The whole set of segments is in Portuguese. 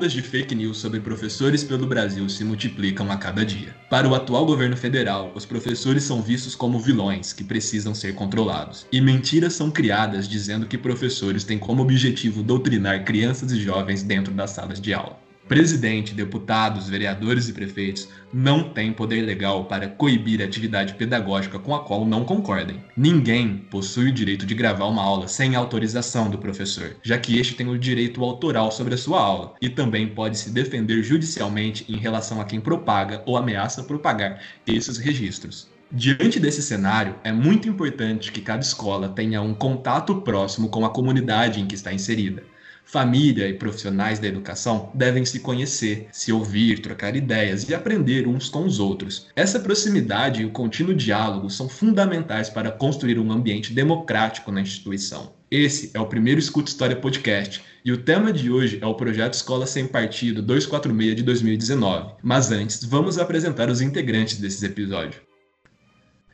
ondas de fake news sobre professores pelo Brasil se multiplicam a cada dia. Para o atual governo federal, os professores são vistos como vilões que precisam ser controlados. E mentiras são criadas dizendo que professores têm como objetivo doutrinar crianças e jovens dentro das salas de aula. Presidente, deputados, vereadores e prefeitos não têm poder legal para coibir atividade pedagógica com a qual não concordem. Ninguém possui o direito de gravar uma aula sem autorização do professor, já que este tem o direito autoral sobre a sua aula e também pode se defender judicialmente em relação a quem propaga ou ameaça propagar esses registros. Diante desse cenário, é muito importante que cada escola tenha um contato próximo com a comunidade em que está inserida Família e profissionais da educação devem se conhecer, se ouvir, trocar ideias e aprender uns com os outros. Essa proximidade e o contínuo diálogo são fundamentais para construir um ambiente democrático na instituição. Esse é o primeiro Escuta História Podcast e o tema de hoje é o projeto Escola Sem Partido 246 de 2019. Mas antes, vamos apresentar os integrantes desses episódios.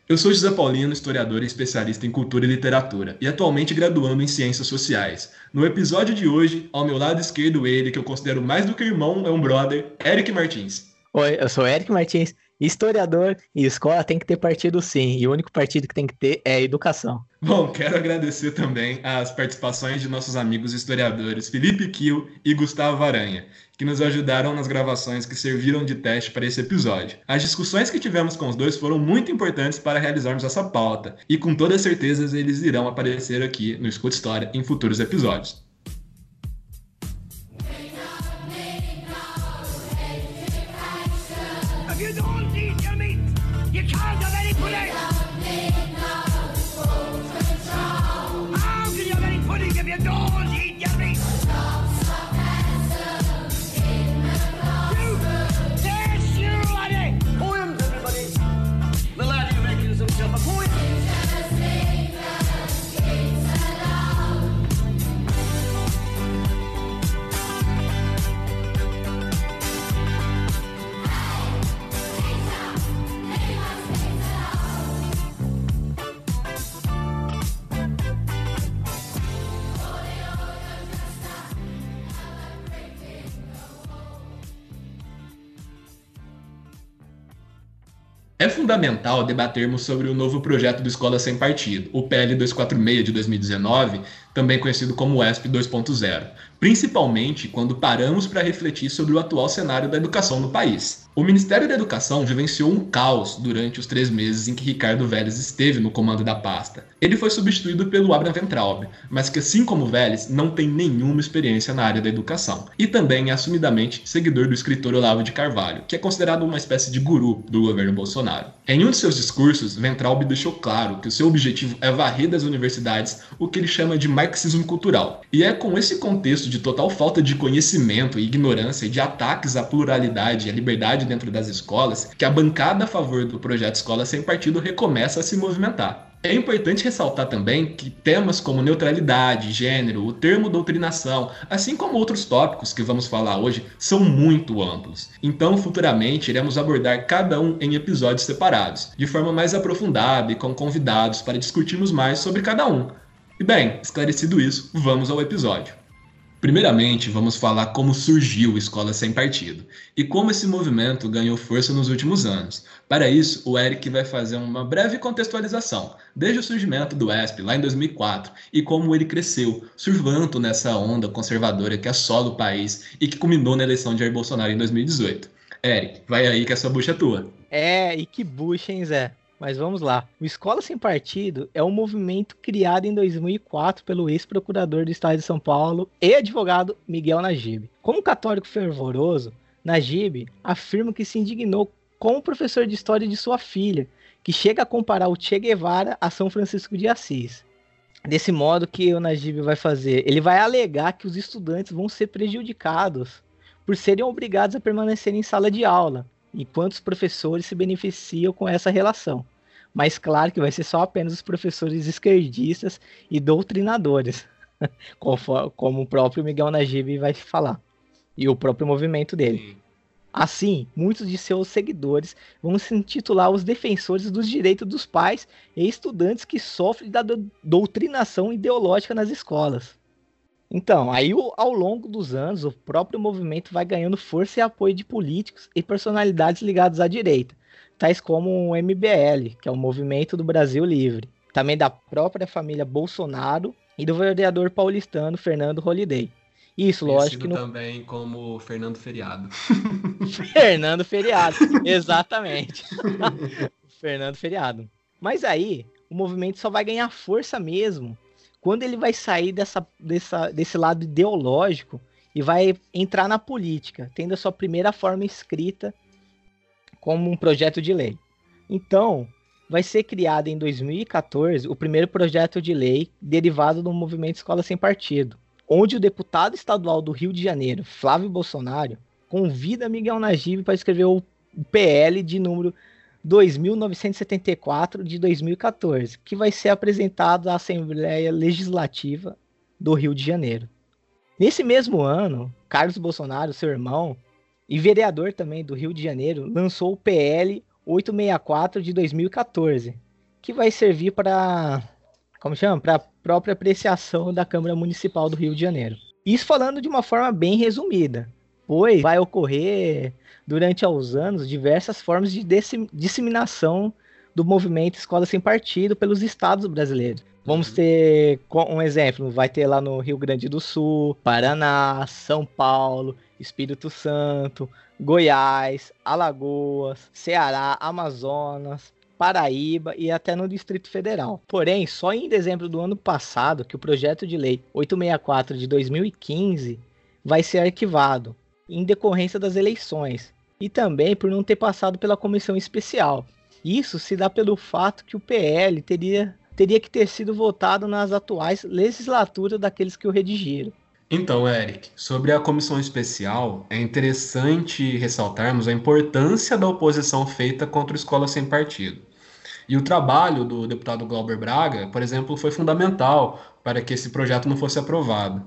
Eu sou José Paulino, historiador e especialista em cultura e literatura, e atualmente graduando em ciências sociais. No episódio de hoje, ao meu lado esquerdo, ele, que eu considero mais do que irmão, é um brother, Eric Martins. Oi, eu sou Eric Martins, historiador, e escola tem que ter partido sim, e o único partido que tem que ter é educação. Bom, quero agradecer também as participações de nossos amigos historiadores Felipe Kiel e Gustavo Aranha, que nos ajudaram nas gravações que serviram de teste para esse episódio. As discussões que tivemos com os dois foram muito importantes para realizarmos essa pauta, e com toda certeza eles irão aparecer aqui no Escuta História em futuros episódios. if fundamental debatermos sobre o novo projeto do Escola Sem Partido, o PL 246 de 2019, também conhecido como ESP 2.0, principalmente quando paramos para refletir sobre o atual cenário da educação no país. O Ministério da Educação vivenciou um caos durante os três meses em que Ricardo Vélez esteve no comando da pasta. Ele foi substituído pelo Abraham Ventraub, mas que, assim como Vélez, não tem nenhuma experiência na área da educação. E também é assumidamente seguidor do escritor Olavo de Carvalho, que é considerado uma espécie de guru do governo Bolsonaro. Em um de seus discursos, Ventraub deixou claro que o seu objetivo é varrer das universidades o que ele chama de marxismo cultural. E é com esse contexto de total falta de conhecimento e ignorância e de ataques à pluralidade e à liberdade dentro das escolas que a bancada a favor do projeto Escola Sem Partido recomeça a se movimentar. É importante ressaltar também que temas como neutralidade, gênero, o termo doutrinação, assim como outros tópicos que vamos falar hoje, são muito amplos. Então, futuramente, iremos abordar cada um em episódios separados, de forma mais aprofundada e com convidados para discutirmos mais sobre cada um. E bem, esclarecido isso, vamos ao episódio. Primeiramente, vamos falar como surgiu Escola Sem Partido e como esse movimento ganhou força nos últimos anos. Para isso, o Eric vai fazer uma breve contextualização, desde o surgimento do ESP lá em 2004 e como ele cresceu, surfando nessa onda conservadora que assola o país e que culminou na eleição de Jair Bolsonaro em 2018. Eric, vai aí que essa bucha é tua. É, e que bucha, hein, Zé? Mas vamos lá. O Escola Sem Partido é um movimento criado em 2004 pelo ex-procurador do Estado de São Paulo e advogado Miguel Najib. Como católico fervoroso, Najib afirma que se indignou com o professor de história de sua filha, que chega a comparar o Che Guevara a São Francisco de Assis. Desse modo que o Najib vai fazer, ele vai alegar que os estudantes vão ser prejudicados por serem obrigados a permanecer em sala de aula, enquanto os professores se beneficiam com essa relação. Mas claro que vai ser só apenas os professores esquerdistas e doutrinadores, como o próprio Miguel Najib vai falar, e o próprio movimento dele. Assim, muitos de seus seguidores vão se intitular os defensores dos direitos dos pais e estudantes que sofrem da doutrinação ideológica nas escolas. Então, aí ao longo dos anos, o próprio movimento vai ganhando força e apoio de políticos e personalidades ligados à direita, tais como o MBL, que é o Movimento do Brasil Livre, também da própria família Bolsonaro e do vereador paulistano Fernando Holliday. Isso, lógico que no... também como Fernando Feriado. Fernando Feriado, exatamente. Fernando Feriado. Mas aí, o movimento só vai ganhar força mesmo quando ele vai sair dessa, dessa, desse lado ideológico e vai entrar na política, tendo a sua primeira forma escrita como um projeto de lei. Então, vai ser criado em 2014 o primeiro projeto de lei derivado do movimento Escola Sem Partido, onde o deputado estadual do Rio de Janeiro, Flávio Bolsonaro, convida Miguel Najib para escrever o PL de número 2974 de 2014, que vai ser apresentado à Assembleia Legislativa do Rio de Janeiro. Nesse mesmo ano, Carlos Bolsonaro, seu irmão, e vereador também do Rio de Janeiro, lançou o PL 864 de 2014, que vai servir para como chama? Para a própria apreciação da Câmara Municipal do Rio de Janeiro. Isso falando de uma forma bem resumida, pois vai ocorrer durante os anos diversas formas de disseminação do movimento Escola Sem Partido pelos estados brasileiros. Vamos uhum. ter um exemplo, vai ter lá no Rio Grande do Sul, Paraná, São Paulo, Espírito Santo, Goiás, Alagoas, Ceará, Amazonas, Paraíba e até no Distrito Federal. Porém, só em dezembro do ano passado que o projeto de lei 864 de 2015 vai ser arquivado em decorrência das eleições e também por não ter passado pela comissão especial. Isso se dá pelo fato que o PL teria, teria que ter sido votado nas atuais legislaturas daqueles que o redigiram. Então, Eric, sobre a comissão especial, é interessante ressaltarmos a importância da oposição feita contra a escola sem partido. E o trabalho do deputado Glauber Braga, por exemplo, foi fundamental para que esse projeto não fosse aprovado.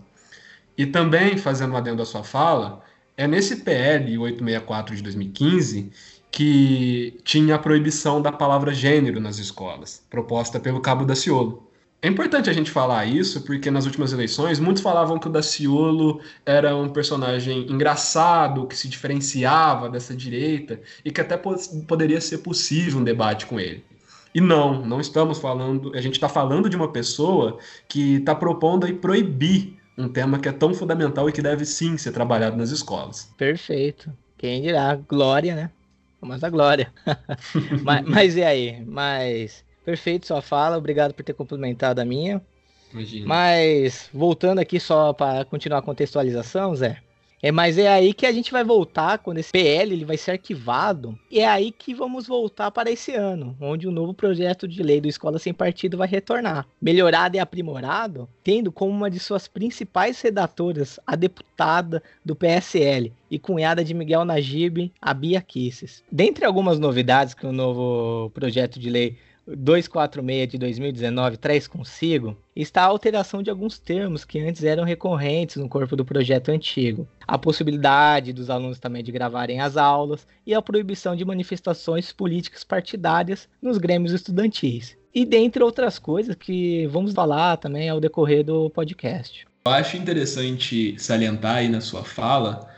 E também, fazendo adendo à sua fala, é nesse PL 864 de 2015 que tinha a proibição da palavra gênero nas escolas, proposta pelo Cabo Daciolo. É importante a gente falar isso porque nas últimas eleições muitos falavam que o Daciolo era um personagem engraçado, que se diferenciava dessa direita e que até poderia ser possível um debate com ele. E não, não estamos falando, a gente está falando de uma pessoa que está propondo aí proibir um tema que é tão fundamental e que deve sim ser trabalhado nas escolas. Perfeito. Quem dirá? Glória, né? Mas a glória. mas, mas e aí? Mas perfeito sua fala, obrigado por ter complementado a minha. Imagina. Mas voltando aqui só para continuar a contextualização, Zé. É, mas é aí que a gente vai voltar quando esse PL ele vai ser arquivado. E é aí que vamos voltar para esse ano, onde o novo projeto de lei do Escola Sem Partido vai retornar, melhorado e aprimorado, tendo como uma de suas principais redatoras a deputada do PSL e cunhada de Miguel Najib, a Bia Kisses. Dentre algumas novidades que o novo projeto de lei 246 de 2019 traz consigo está a alteração de alguns termos que antes eram recorrentes no corpo do projeto antigo. A possibilidade dos alunos também de gravarem as aulas e a proibição de manifestações políticas partidárias nos grêmios estudantis. E dentre outras coisas que vamos falar também ao decorrer do podcast. Eu acho interessante salientar aí na sua fala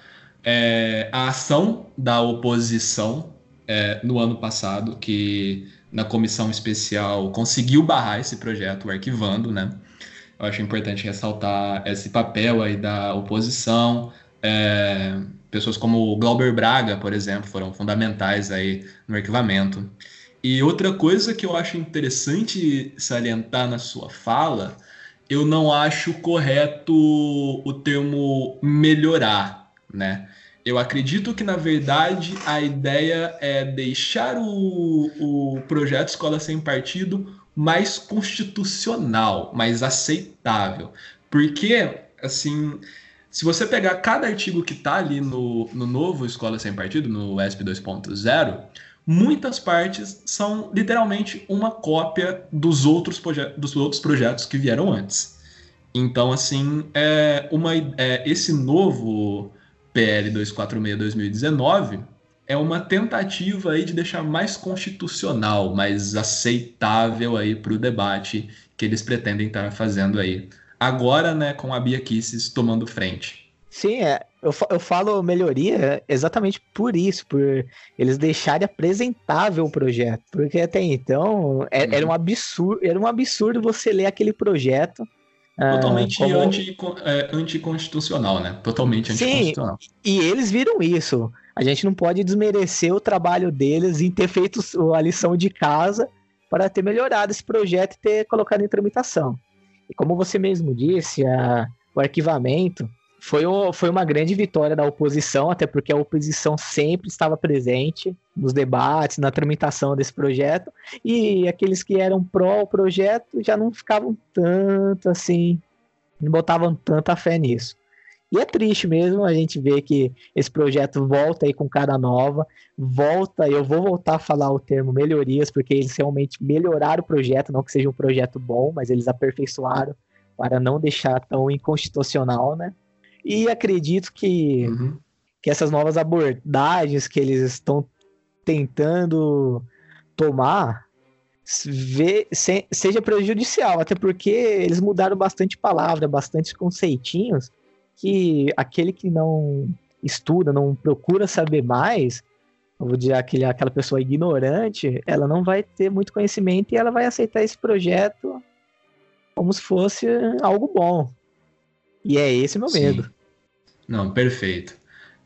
é, a ação da oposição é, no ano passado, que na comissão especial conseguiu barrar esse projeto, arquivando, né? Eu acho importante ressaltar esse papel aí da oposição. É, pessoas como o Glauber Braga, por exemplo, foram fundamentais aí no arquivamento. E outra coisa que eu acho interessante salientar na sua fala, eu não acho correto o termo melhorar, né? Eu acredito que, na verdade, a ideia é deixar o, o projeto Escola Sem Partido mais constitucional, mais aceitável. Porque, assim, se você pegar cada artigo que está ali no, no novo Escola Sem Partido, no ESP 2.0, muitas partes são literalmente uma cópia dos outros, dos outros projetos que vieram antes. Então, assim, é uma, é, esse novo PL 246-2019 é uma tentativa aí de deixar mais constitucional, mais aceitável aí para o debate que eles pretendem estar fazendo aí agora né, com a Bia Kisses tomando frente. Sim, é, eu, eu falo melhoria exatamente por isso, por eles deixarem apresentável o projeto. Porque até então é, era, um absurdo, era um absurdo você ler aquele projeto. Ah, Totalmente como... anti, é, anticonstitucional, né? Totalmente anticonstitucional. Sim, e eles viram isso. A gente não pode desmerecer o trabalho deles em ter feito a lição de casa para ter melhorado esse projeto e ter colocado em tramitação. E como você mesmo disse, a, o arquivamento foi, o, foi uma grande vitória da oposição, até porque a oposição sempre estava presente nos debates, na tramitação desse projeto, e aqueles que eram pró projeto já não ficavam tanto assim, não botavam tanta fé nisso. E é triste mesmo a gente ver que esse projeto volta aí com cara nova, volta, eu vou voltar a falar o termo melhorias, porque eles realmente melhoraram o projeto, não que seja um projeto bom, mas eles aperfeiçoaram para não deixar tão inconstitucional, né? E acredito que, uhum. que essas novas abordagens que eles estão tentando tomar vê, se, seja prejudicial, até porque eles mudaram bastante palavra, bastante conceitinhos, que aquele que não estuda, não procura saber mais, vou dizer aquele, aquela pessoa ignorante, ela não vai ter muito conhecimento e ela vai aceitar esse projeto como se fosse algo bom. E é esse o meu Sim. medo. Não, perfeito.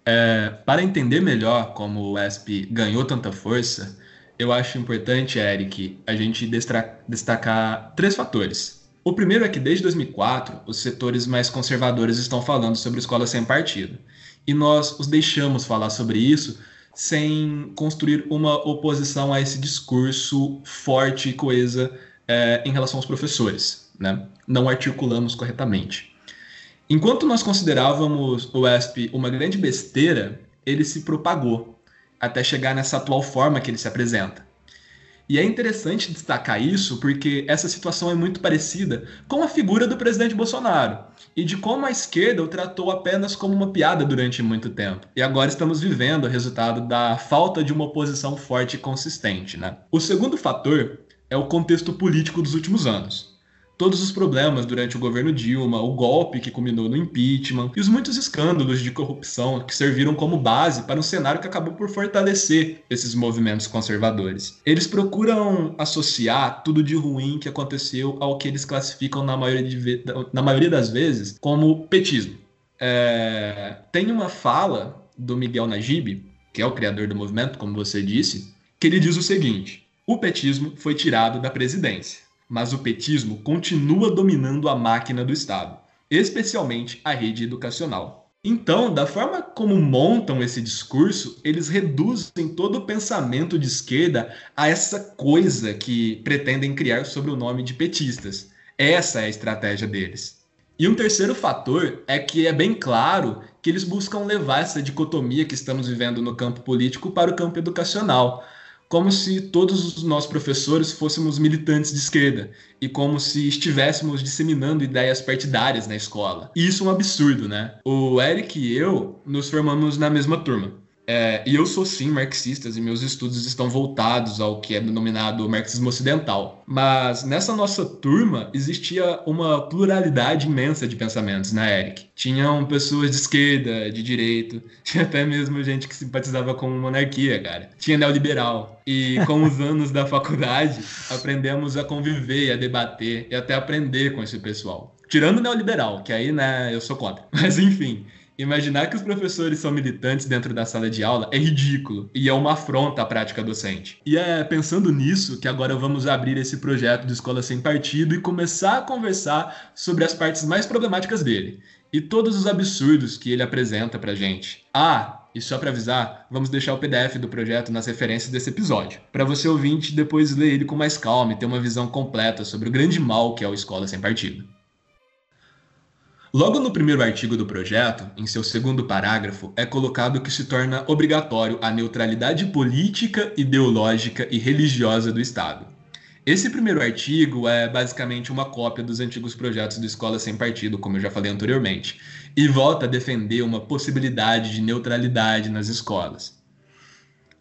É, para entender melhor como o ESP ganhou tanta força, eu acho importante, Eric, a gente destacar três fatores. O primeiro é que desde 2004, os setores mais conservadores estão falando sobre escola sem partido. E nós os deixamos falar sobre isso sem construir uma oposição a esse discurso forte e coesa é, em relação aos professores. Né? Não articulamos corretamente. Enquanto nós considerávamos o ESP uma grande besteira, ele se propagou até chegar nessa atual forma que ele se apresenta. E é interessante destacar isso porque essa situação é muito parecida com a figura do presidente Bolsonaro e de como a esquerda o tratou apenas como uma piada durante muito tempo. E agora estamos vivendo o resultado da falta de uma oposição forte e consistente. Né? O segundo fator é o contexto político dos últimos anos todos os problemas durante o governo Dilma, o golpe que culminou no impeachment e os muitos escândalos de corrupção que serviram como base para um cenário que acabou por fortalecer esses movimentos conservadores. Eles procuram associar tudo de ruim que aconteceu ao que eles classificam, na maioria, de, na maioria das vezes, como petismo. É, tem uma fala do Miguel Najib, que é o criador do movimento, como você disse, que ele diz o seguinte: o petismo foi tirado da presidência mas o petismo continua dominando a máquina do Estado, especialmente a rede educacional. Então, da forma como montam esse discurso, eles reduzem todo o pensamento de esquerda a essa coisa que pretendem criar sobre o nome de petistas. Essa é a estratégia deles. E um terceiro fator é que é bem claro que eles buscam levar essa dicotomia que estamos vivendo no campo político para o campo educacional como se todos os nossos professores fôssemos militantes de esquerda e como se estivéssemos disseminando ideias partidárias na escola. E isso é um absurdo, né? O Eric e eu nos formamos na mesma turma. É, e eu sou sim marxista e meus estudos estão voltados ao que é denominado marxismo ocidental. Mas nessa nossa turma existia uma pluralidade imensa de pensamentos, né, Eric? Tinham pessoas de esquerda, de direita, tinha até mesmo gente que simpatizava com monarquia, cara. Tinha neoliberal. E com os anos da faculdade, aprendemos a conviver, a debater e até aprender com esse pessoal. Tirando o neoliberal, que aí, né, eu sou contra. Mas enfim. Imaginar que os professores são militantes dentro da sala de aula é ridículo e é uma afronta à prática docente. E é pensando nisso que agora vamos abrir esse projeto de escola sem partido e começar a conversar sobre as partes mais problemáticas dele e todos os absurdos que ele apresenta pra gente. Ah, e só para avisar, vamos deixar o PDF do projeto nas referências desse episódio, para você ouvinte depois ler ele com mais calma e ter uma visão completa sobre o grande mal que é o escola sem partido. Logo no primeiro artigo do projeto, em seu segundo parágrafo, é colocado que se torna obrigatório a neutralidade política, ideológica e religiosa do Estado. Esse primeiro artigo é basicamente uma cópia dos antigos projetos do Escola Sem Partido, como eu já falei anteriormente, e volta a defender uma possibilidade de neutralidade nas escolas.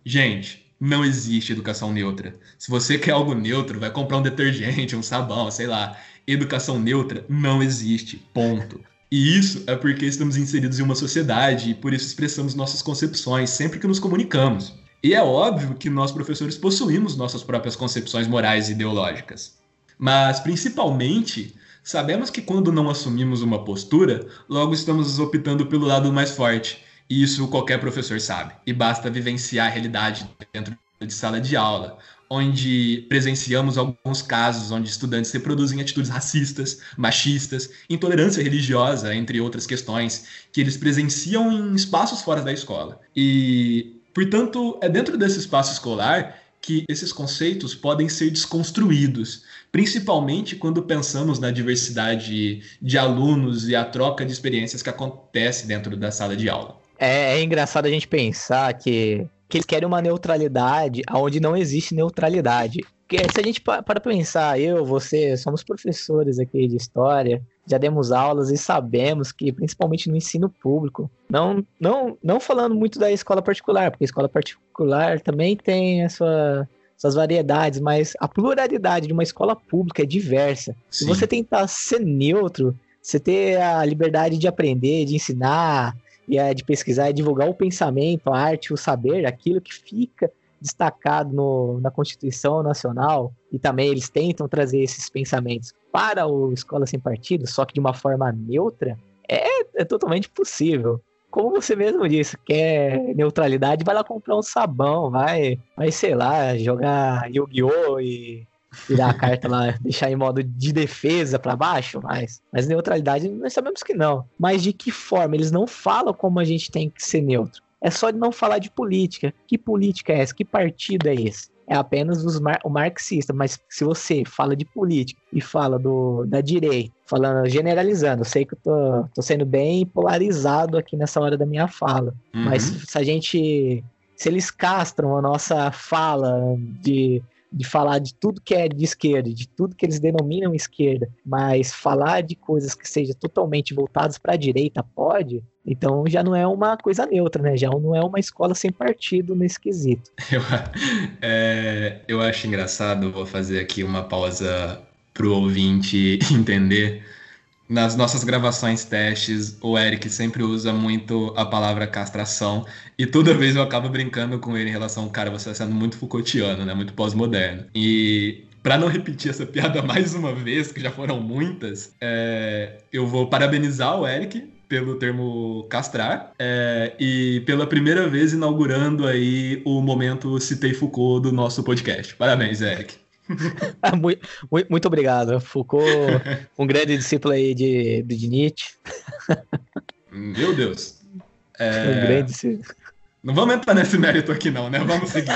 Gente, não existe educação neutra. Se você quer algo neutro, vai comprar um detergente, um sabão, sei lá. Educação neutra não existe. Ponto. E isso é porque estamos inseridos em uma sociedade e por isso expressamos nossas concepções sempre que nos comunicamos. E é óbvio que nós, professores, possuímos nossas próprias concepções morais e ideológicas. Mas, principalmente, sabemos que quando não assumimos uma postura, logo estamos optando pelo lado mais forte. E isso qualquer professor sabe. E basta vivenciar a realidade dentro de sala de aula, onde presenciamos alguns casos onde estudantes reproduzem atitudes racistas, machistas, intolerância religiosa, entre outras questões, que eles presenciam em espaços fora da escola. E, portanto, é dentro desse espaço escolar que esses conceitos podem ser desconstruídos, principalmente quando pensamos na diversidade de alunos e a troca de experiências que acontece dentro da sala de aula. É, é engraçado a gente pensar que que eles querem uma neutralidade onde não existe neutralidade. Porque se a gente para pensar, eu, você, somos professores aqui de história, já demos aulas e sabemos que, principalmente no ensino público, não, não, não falando muito da escola particular, porque a escola particular também tem a sua, suas variedades, mas a pluralidade de uma escola pública é diversa. Sim. Se você tentar ser neutro, você ter a liberdade de aprender, de ensinar, e é de pesquisar e divulgar o pensamento, a arte, o saber, aquilo que fica destacado no, na Constituição Nacional, e também eles tentam trazer esses pensamentos para o Escola Sem Partido, só que de uma forma neutra, é, é totalmente possível. Como você mesmo disse, quer neutralidade, vai lá comprar um sabão, vai, vai sei lá, jogar Yu-Gi-Oh! e tirar a carta lá, deixar em modo de defesa para baixo, mas, mas neutralidade nós sabemos que não. Mas de que forma? Eles não falam como a gente tem que ser neutro. É só não falar de política. Que política é essa? Que partido é esse? É apenas os mar o marxista, mas se você fala de política e fala do, da direita, falando, generalizando, eu sei que eu tô, tô sendo bem polarizado aqui nessa hora da minha fala, uhum. mas se a gente se eles castram a nossa fala de de falar de tudo que é de esquerda, de tudo que eles denominam esquerda, mas falar de coisas que sejam totalmente voltadas para a direita pode, então já não é uma coisa neutra, né? Já não é uma escola sem partido nesse quesito. Eu, é, eu acho engraçado, vou fazer aqui uma pausa para o ouvinte entender nas nossas gravações testes, o Eric sempre usa muito a palavra castração e toda vez eu acabo brincando com ele em relação, cara, você está sendo muito Foucaultiano, né? Muito pós-moderno. E para não repetir essa piada mais uma vez, que já foram muitas, é, eu vou parabenizar o Eric pelo termo castrar é, e pela primeira vez inaugurando aí o momento Citei Foucault do nosso podcast. Parabéns, Eric. muito, muito, obrigado. Foucault, um grande discípulo aí de, de Nietzsche. Meu Deus. É... Um grande discípulo. Não vamos entrar nesse mérito aqui, não, né? Vamos seguir.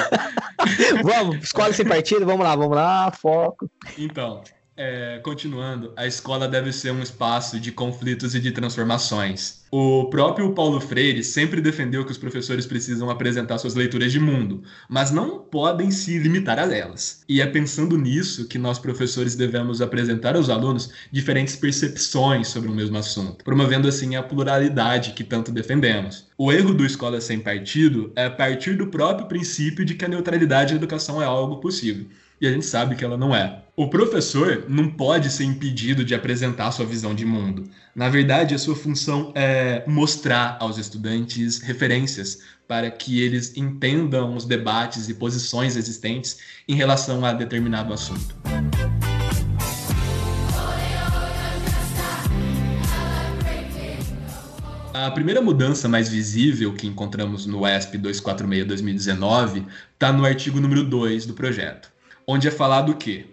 vamos, escola sem partido, vamos lá, vamos lá, foco. Então, é, continuando, a escola deve ser um espaço de conflitos e de transformações. O próprio Paulo Freire sempre defendeu que os professores precisam apresentar suas leituras de mundo, mas não podem se limitar a elas. E é pensando nisso que nós, professores, devemos apresentar aos alunos diferentes percepções sobre o mesmo assunto, promovendo assim a pluralidade que tanto defendemos. O erro do Escola Sem Partido é partir do próprio princípio de que a neutralidade da educação é algo possível e a gente sabe que ela não é. O professor não pode ser impedido de apresentar sua visão de mundo. Na verdade, a sua função é mostrar aos estudantes referências para que eles entendam os debates e posições existentes em relação a determinado assunto. A primeira mudança mais visível que encontramos no ESP 246-2019 está no artigo número 2 do projeto onde é falado que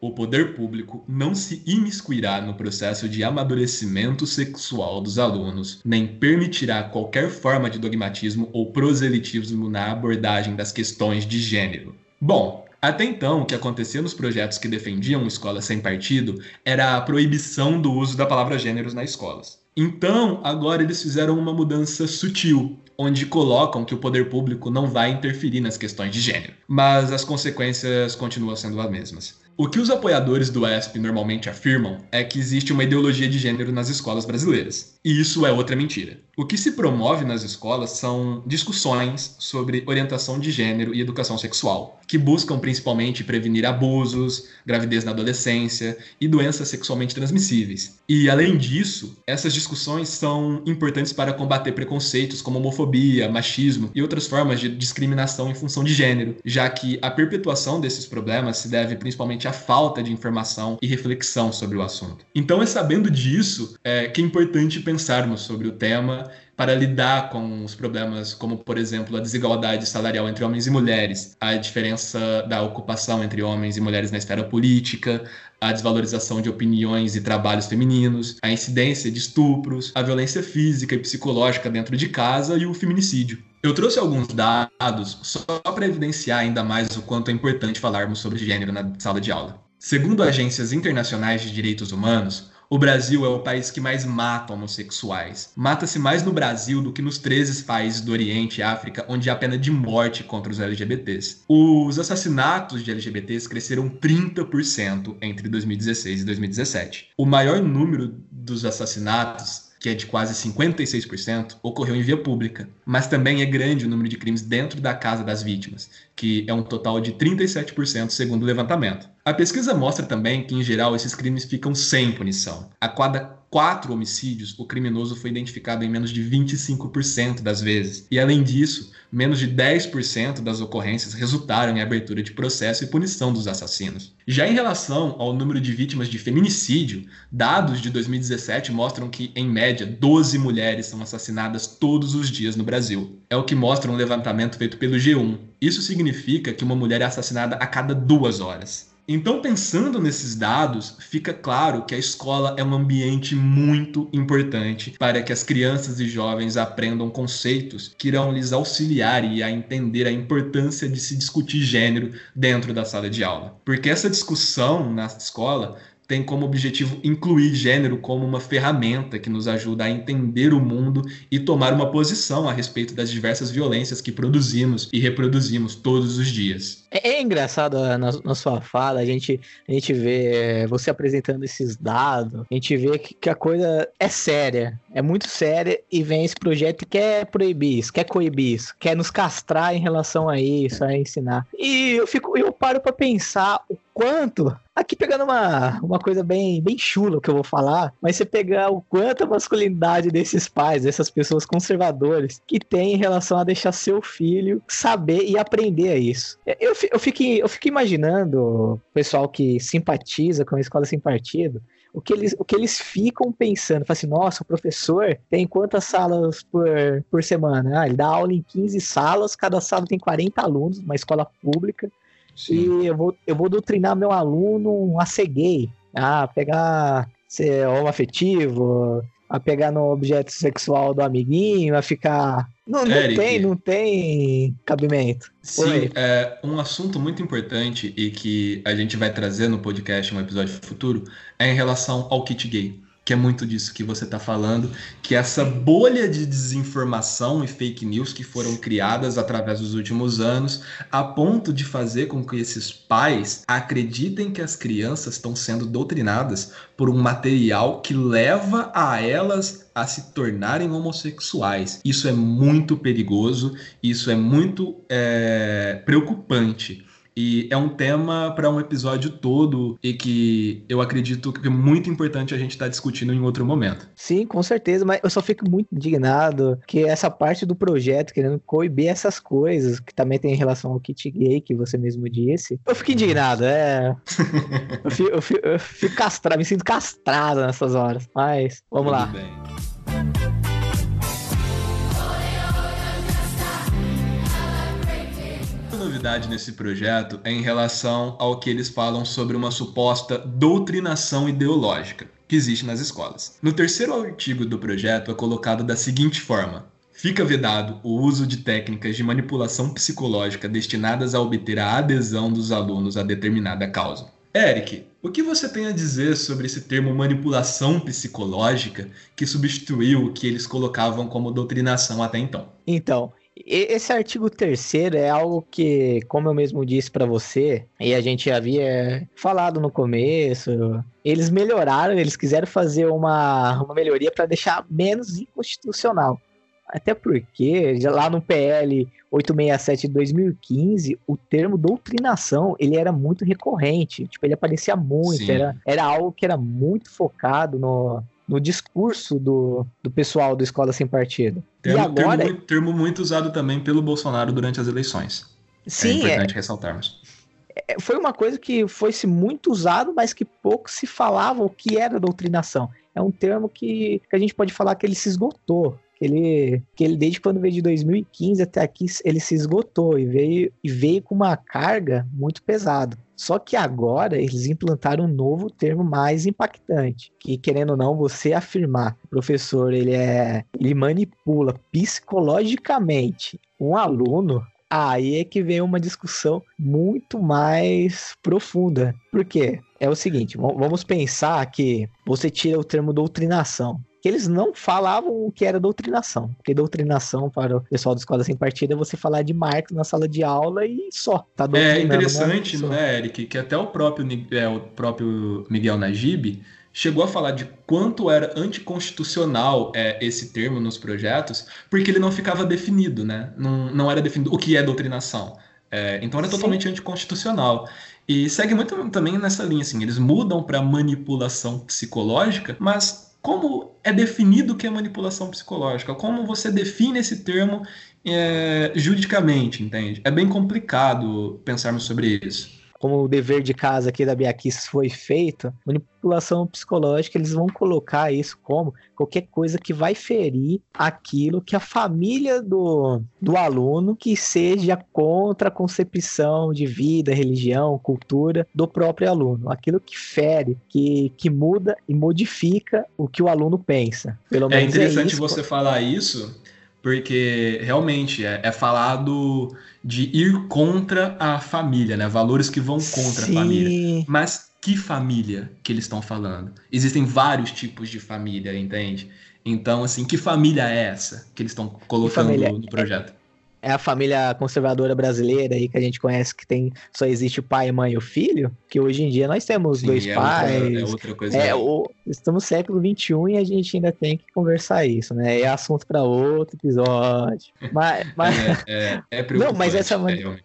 o poder público não se imiscuirá no processo de amadurecimento sexual dos alunos, nem permitirá qualquer forma de dogmatismo ou proselitismo na abordagem das questões de gênero. Bom, até então, o que acontecia nos projetos que defendiam escola sem partido era a proibição do uso da palavra gêneros nas escolas. Então, agora eles fizeram uma mudança sutil, onde colocam que o poder público não vai interferir nas questões de gênero, mas as consequências continuam sendo as mesmas. O que os apoiadores do ESP normalmente afirmam é que existe uma ideologia de gênero nas escolas brasileiras. E isso é outra mentira. O que se promove nas escolas são discussões sobre orientação de gênero e educação sexual, que buscam principalmente prevenir abusos, gravidez na adolescência e doenças sexualmente transmissíveis. E além disso, essas discussões são importantes para combater preconceitos como homofobia, machismo e outras formas de discriminação em função de gênero, já que a perpetuação desses problemas se deve principalmente à falta de informação e reflexão sobre o assunto. Então é sabendo disso é, que é importante pensarmos sobre o tema para lidar com os problemas como, por exemplo, a desigualdade salarial entre homens e mulheres, a diferença da ocupação entre homens e mulheres na esfera política, a desvalorização de opiniões e trabalhos femininos, a incidência de estupros, a violência física e psicológica dentro de casa e o feminicídio. Eu trouxe alguns dados só para evidenciar ainda mais o quanto é importante falarmos sobre gênero na sala de aula. Segundo agências internacionais de direitos humanos, o Brasil é o país que mais mata homossexuais. Mata-se mais no Brasil do que nos 13 países do Oriente e África, onde há pena de morte contra os LGBTs. Os assassinatos de LGBTs cresceram 30% entre 2016 e 2017. O maior número dos assassinatos que é de quase 56%, ocorreu em via pública. Mas também é grande o número de crimes dentro da casa das vítimas, que é um total de 37% segundo o levantamento. A pesquisa mostra também que, em geral, esses crimes ficam sem punição. A cada quatro homicídios, o criminoso foi identificado em menos de 25% das vezes. E além disso, menos de 10% das ocorrências resultaram em abertura de processo e punição dos assassinos. Já em relação ao número de vítimas de feminicídio, dados de 2017 mostram que, em média, 12 mulheres são assassinadas todos os dias no Brasil. É o que mostra um levantamento feito pelo G1. Isso significa que uma mulher é assassinada a cada duas horas. Então, pensando nesses dados, fica claro que a escola é um ambiente muito importante para que as crianças e jovens aprendam conceitos que irão lhes auxiliar e a entender a importância de se discutir gênero dentro da sala de aula. Porque essa discussão na escola tem como objetivo incluir gênero como uma ferramenta que nos ajuda a entender o mundo e tomar uma posição a respeito das diversas violências que produzimos e reproduzimos todos os dias. É, é engraçado ah, na, na, sua fala, a gente, a gente vê você apresentando esses dados, a gente vê que, que, a coisa é séria, é muito séria, e vem esse projeto e quer proibir isso, quer coibir isso, quer nos castrar em relação a isso, a ensinar. E eu fico, eu paro para pensar o quanto Aqui pegando uma, uma coisa bem, bem chula que eu vou falar, mas você pegar o quanto a masculinidade desses pais, dessas pessoas conservadoras, que tem em relação a deixar seu filho saber e aprender isso. Eu, eu, fico, eu fico imaginando o pessoal que simpatiza com a escola sem partido, o que eles, o que eles ficam pensando. Fala assim, nossa, o professor tem quantas salas por, por semana? Ah, ele dá aula em 15 salas, cada sala tem 40 alunos, uma escola pública. Sim. E eu vou, eu vou doutrinar meu aluno a ser gay, a pegar ser homoafetivo, a pegar no objeto sexual do amiguinho, a ficar. Não, não Eric, tem, não tem cabimento. Sim, é um assunto muito importante e que a gente vai trazer no podcast, um episódio futuro, é em relação ao kit gay que é muito disso que você está falando, que essa bolha de desinformação e fake news que foram criadas através dos últimos anos, a ponto de fazer com que esses pais acreditem que as crianças estão sendo doutrinadas por um material que leva a elas a se tornarem homossexuais. Isso é muito perigoso, isso é muito é, preocupante. E é um tema para um episódio todo e que eu acredito que é muito importante a gente estar tá discutindo em outro momento. Sim, com certeza, mas eu só fico muito indignado que essa parte do projeto, querendo coibir essas coisas, que também tem relação ao kit gay, que você mesmo disse. Eu fico indignado, é. eu, fico, eu, fico, eu fico castrado, me sinto castrado nessas horas. Mas, vamos Tudo lá. Bem. Novidade nesse projeto é em relação ao que eles falam sobre uma suposta doutrinação ideológica que existe nas escolas. No terceiro artigo do projeto é colocado da seguinte forma: Fica vedado o uso de técnicas de manipulação psicológica destinadas a obter a adesão dos alunos a determinada causa. Eric, o que você tem a dizer sobre esse termo manipulação psicológica que substituiu o que eles colocavam como doutrinação até então? Então, Esse artigo terceiro é algo que, como eu mesmo disse para você, e a gente havia falado no começo, eles melhoraram, eles quiseram fazer uma, uma melhoria para deixar menos inconstitucional. Até porque, lá no PL 867 de 2015, o termo doutrinação, ele era muito recorrente. Tipo, ele aparecia muito, era, era algo que era muito focado no, no discurso do, do pessoal da Escola Sem Partido. Termo, e agora... termo, termo muito usado também pelo Bolsonaro durante as eleições. Sim, é importante é... ressaltarmos. É, foi uma coisa que foi-se muito usado, mas que pouco se falava o que era doutrinação. É um termo que, que a gente pode falar que ele se esgotou que ele, que ele desde quando veio de 2015 até aqui, ele se esgotou e veio, e veio com uma carga muito pesada. Só que agora eles implantaram um novo termo mais impactante, que querendo ou não, você afirmar o professor ele é, ele manipula psicologicamente um aluno, aí é que vem uma discussão muito mais profunda. Por quê? É o seguinte, vamos pensar que você tira o termo doutrinação que eles não falavam o que era doutrinação. Porque doutrinação para o pessoal da escola sem partida é você falar de Marx na sala de aula e só. Tá é interessante, né, Eric, que até o próprio, é, o próprio Miguel Najib chegou a falar de quanto era anticonstitucional é, esse termo nos projetos, porque ele não ficava definido, né? Não, não era definido o que é doutrinação. É, então era totalmente Sim. anticonstitucional. E segue muito também nessa linha, assim, eles mudam para manipulação psicológica, mas como é definido o que é manipulação psicológica? Como você define esse termo é, juridicamente, entende? É bem complicado pensarmos sobre isso como o dever de casa aqui da Biaquis foi feito, manipulação psicológica, eles vão colocar isso como qualquer coisa que vai ferir aquilo que a família do, do aluno que seja contra a concepção de vida, religião, cultura do próprio aluno. Aquilo que fere, que, que muda e modifica o que o aluno pensa. Pelo é menos é interessante é você falar isso, porque realmente é, é falado de ir contra a família, né? Valores que vão contra Sim. a família. Mas que família que eles estão falando? Existem vários tipos de família, entende? Então, assim, que família é essa que eles estão colocando no projeto? É a família conservadora brasileira aí que a gente conhece que tem só existe o pai, mãe e o filho, que hoje em dia nós temos Sim, dois é pais. Outra, é outra coisa. É, o, estamos no século XXI e a gente ainda tem que conversar isso, né? É assunto para outro episódio. Mas, mas... É, é, é preocupante. Não, mas essa é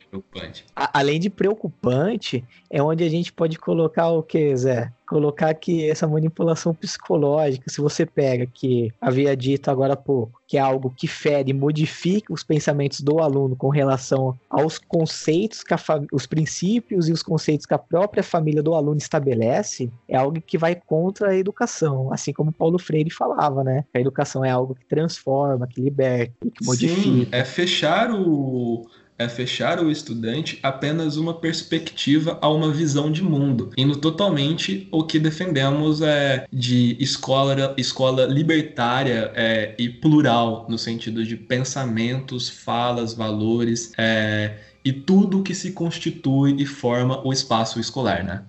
preocupante. A, além de preocupante, é onde a gente pode colocar o que, Zé? Colocar que essa manipulação psicológica, se você pega que havia dito agora há pouco, que é algo que fere e modifica os pensamentos do aluno com relação aos conceitos, que os princípios e os conceitos que a própria família do aluno estabelece, é algo que vai contra a educação, assim como Paulo Freire falava, né? A educação é algo que transforma, que liberta, que modifica. Sim, é fechar o é fechar o estudante apenas uma perspectiva a uma visão de mundo, indo totalmente o que defendemos é de escola, escola libertária é, e plural, no sentido de pensamentos, falas, valores é, e tudo que se constitui e forma o espaço escolar, né?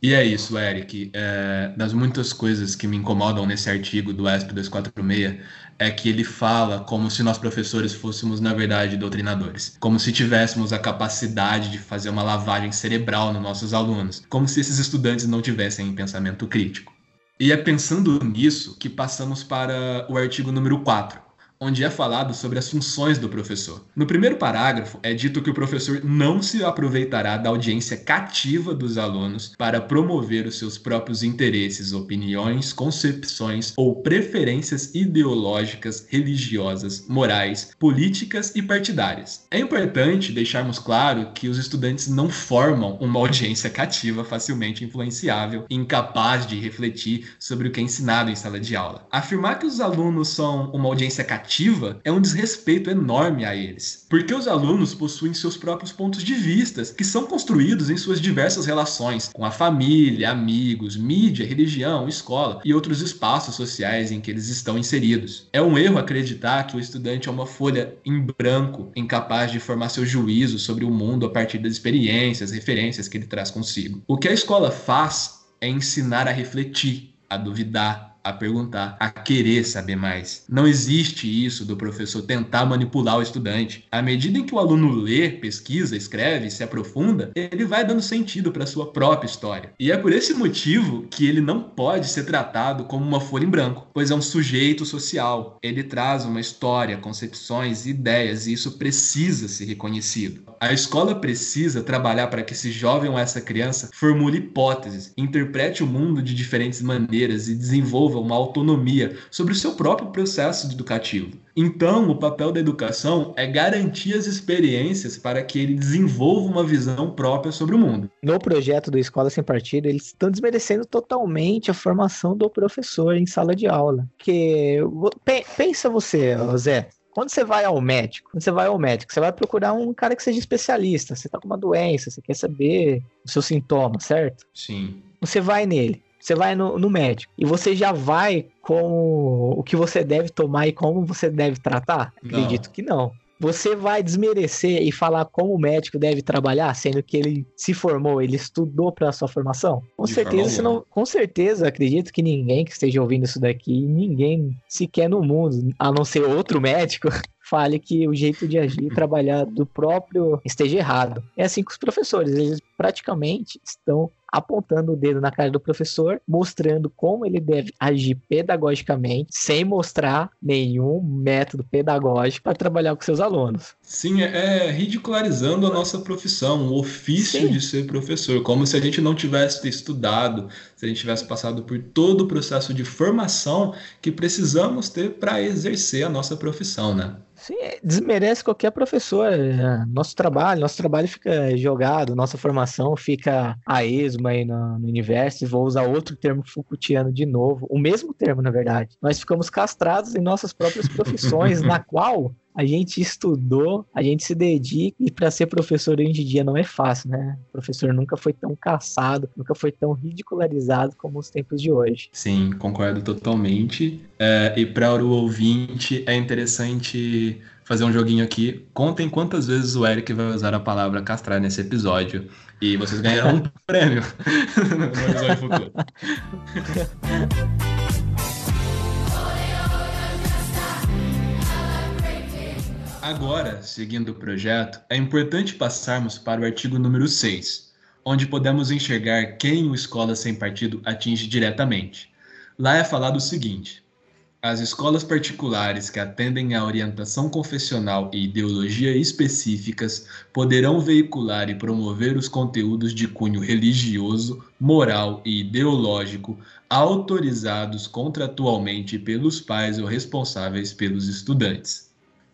E é isso, Eric. É, das muitas coisas que me incomodam nesse artigo do ESP 246 é que ele fala como se nós professores fôssemos, na verdade, doutrinadores. Como se tivéssemos a capacidade de fazer uma lavagem cerebral nos nossos alunos. Como se esses estudantes não tivessem pensamento crítico. E é pensando nisso que passamos para o artigo número 4, onde é falado sobre as funções do professor. No primeiro parágrafo, é dito que o professor não se aproveitará da audiência cativa dos alunos para promover os seus próprios interesses, opiniões, concepções ou preferências ideológicas, religiosas, morais, políticas e partidárias. É importante deixarmos claro que os estudantes não formam uma audiência cativa facilmente influenciável incapaz de refletir sobre o que é ensinado em sala de aula. Afirmar que os alunos são uma audiência cativa ativa é um desrespeito enorme a eles, porque os alunos possuem seus próprios pontos de vista, que são construídos em suas diversas relações com a família, amigos, mídia, religião, escola e outros espaços sociais em que eles estão inseridos. É um erro acreditar que o estudante é uma folha em branco, incapaz de formar seu juízo sobre o mundo a partir das experiências, referências que ele traz consigo. O que a escola faz é ensinar a refletir, a duvidar, a perguntar, a querer saber mais. Não existe isso do professor tentar manipular o estudante. À medida em que o aluno lê, pesquisa, escreve, se aprofunda, ele vai dando sentido para sua própria história. E é por esse motivo que ele não pode ser tratado como uma folha em branco, pois é um sujeito social. Ele traz uma história, concepções, ideias e isso precisa ser reconhecido. A escola precisa trabalhar para que esse jovem ou essa criança formule hipóteses, interprete o mundo de diferentes maneiras e desenvolva uma autonomia sobre o seu próprio processo educativo. Então, o papel da educação é garantir as experiências para que ele desenvolva uma visão própria sobre o mundo. No projeto do Escola Sem Partido, eles estão desmerecendo totalmente a formação do professor em sala de aula. Que pensa você, Zé, quando você vai ao médico, quando você vai ao médico, você vai procurar um cara que seja especialista. Você tá com uma doença, você quer saber os seus sintomas, certo? Sim. Você vai nele. Você vai no, no, médico e você já vai com o que você deve tomar e como você deve tratar? Não. Acredito que não. Você vai desmerecer e falar como o médico deve trabalhar, sendo que ele se formou, ele estudou para sua formação? Com De certeza, não, com certeza, acredito que ninguém que esteja ouvindo isso daqui, ninguém sequer no mundo, a não ser outro médico, fale que o jeito de agir e trabalhar do próprio esteja errado. É assim com os professores, eles praticamente estão apontando o dedo na cara do professor, mostrando como ele deve agir pedagogicamente, sem mostrar nenhum método pedagógico para trabalhar com seus alunos. Sim, é, é ridicularizando a nossa profissão, o ofício Sim. de ser professor, como se a gente não tivesse estudado, se a gente tivesse passado por todo o processo de formação que precisamos ter para exercer a nossa profissão, né? Sim, desmerece qualquer professor. É, nosso trabalho, nosso trabalho fica jogado, nossa formação fica a esmo aí no, no universo. Vou usar outro termo Foucaultiano de novo, o mesmo termo, na verdade. Nós ficamos castrados em nossas próprias profissões, na qual a gente estudou, a gente se dedica e para ser professor hoje em dia não é fácil, né? O professor nunca foi tão caçado, nunca foi tão ridicularizado como os tempos de hoje. Sim, concordo totalmente. É, e para o ouvinte é interessante fazer um joguinho aqui. Contem quantas vezes o Eric vai usar a palavra castrar nesse episódio. E vocês ganharão um prêmio no episódio futuro. Agora, seguindo o projeto, é importante passarmos para o artigo número 6, onde podemos enxergar quem o Escola Sem Partido atinge diretamente. Lá é falado o seguinte: as escolas particulares que atendem à orientação confessional e ideologia específicas poderão veicular e promover os conteúdos de cunho religioso, moral e ideológico autorizados contratualmente pelos pais ou responsáveis pelos estudantes.